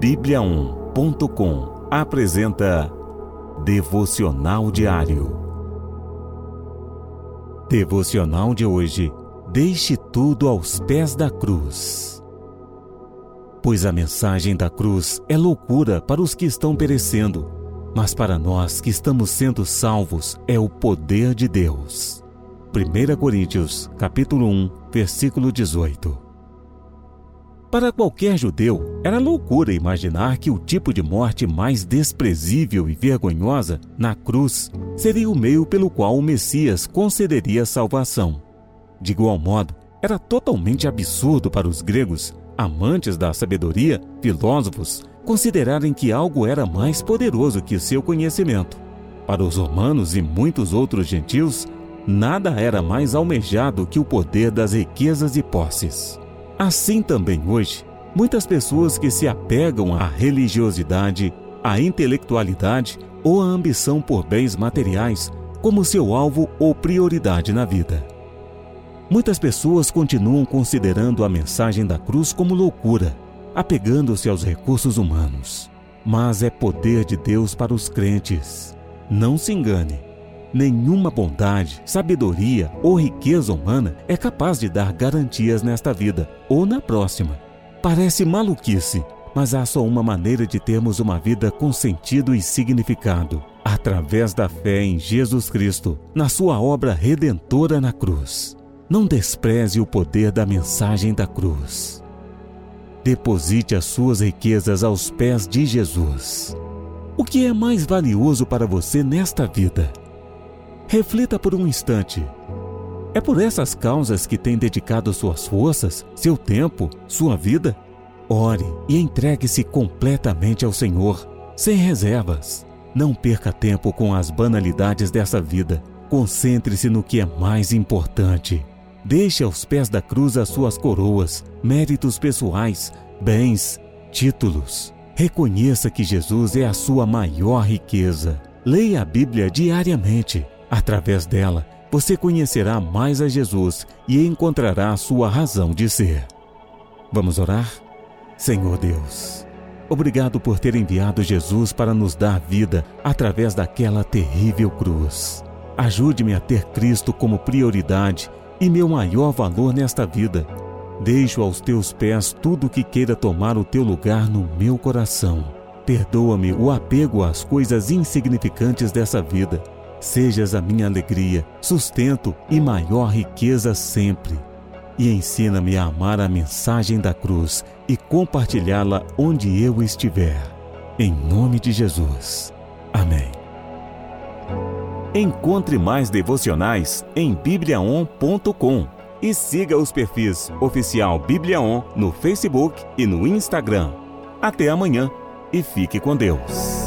Bíblia1.com apresenta Devocional Diário. Devocional de hoje. Deixe tudo aos pés da cruz. Pois a mensagem da cruz é loucura para os que estão perecendo, mas para nós que estamos sendo salvos é o poder de Deus. 1 Coríntios, capítulo 1, versículo 18. Para qualquer judeu, era loucura imaginar que o tipo de morte mais desprezível e vergonhosa, na cruz, seria o meio pelo qual o Messias concederia salvação. De igual modo, era totalmente absurdo para os gregos, amantes da sabedoria, filósofos, considerarem que algo era mais poderoso que seu conhecimento. Para os romanos e muitos outros gentios, nada era mais almejado que o poder das riquezas e posses. Assim também hoje, muitas pessoas que se apegam à religiosidade, à intelectualidade ou à ambição por bens materiais como seu alvo ou prioridade na vida. Muitas pessoas continuam considerando a mensagem da cruz como loucura, apegando-se aos recursos humanos. Mas é poder de Deus para os crentes. Não se engane. Nenhuma bondade, sabedoria ou riqueza humana é capaz de dar garantias nesta vida ou na próxima. Parece maluquice, mas há só uma maneira de termos uma vida com sentido e significado: através da fé em Jesus Cristo, na sua obra redentora na cruz. Não despreze o poder da mensagem da cruz. Deposite as suas riquezas aos pés de Jesus. O que é mais valioso para você nesta vida? Reflita por um instante. É por essas causas que tem dedicado suas forças, seu tempo, sua vida? Ore e entregue-se completamente ao Senhor, sem reservas. Não perca tempo com as banalidades dessa vida. Concentre-se no que é mais importante. Deixe aos pés da cruz as suas coroas, méritos pessoais, bens, títulos. Reconheça que Jesus é a sua maior riqueza. Leia a Bíblia diariamente. Através dela, você conhecerá mais a Jesus e encontrará a sua razão de ser. Vamos orar? Senhor Deus, obrigado por ter enviado Jesus para nos dar vida através daquela terrível cruz. Ajude-me a ter Cristo como prioridade e meu maior valor nesta vida. Deixo aos teus pés tudo que queira tomar o teu lugar no meu coração. Perdoa-me o apego às coisas insignificantes dessa vida Sejas a minha alegria, sustento e maior riqueza sempre. E ensina-me a amar a mensagem da cruz e compartilhá-la onde eu estiver. Em nome de Jesus. Amém. Encontre mais devocionais em bibliaon.com e siga os perfis oficial Bibliaon no Facebook e no Instagram. Até amanhã e fique com Deus.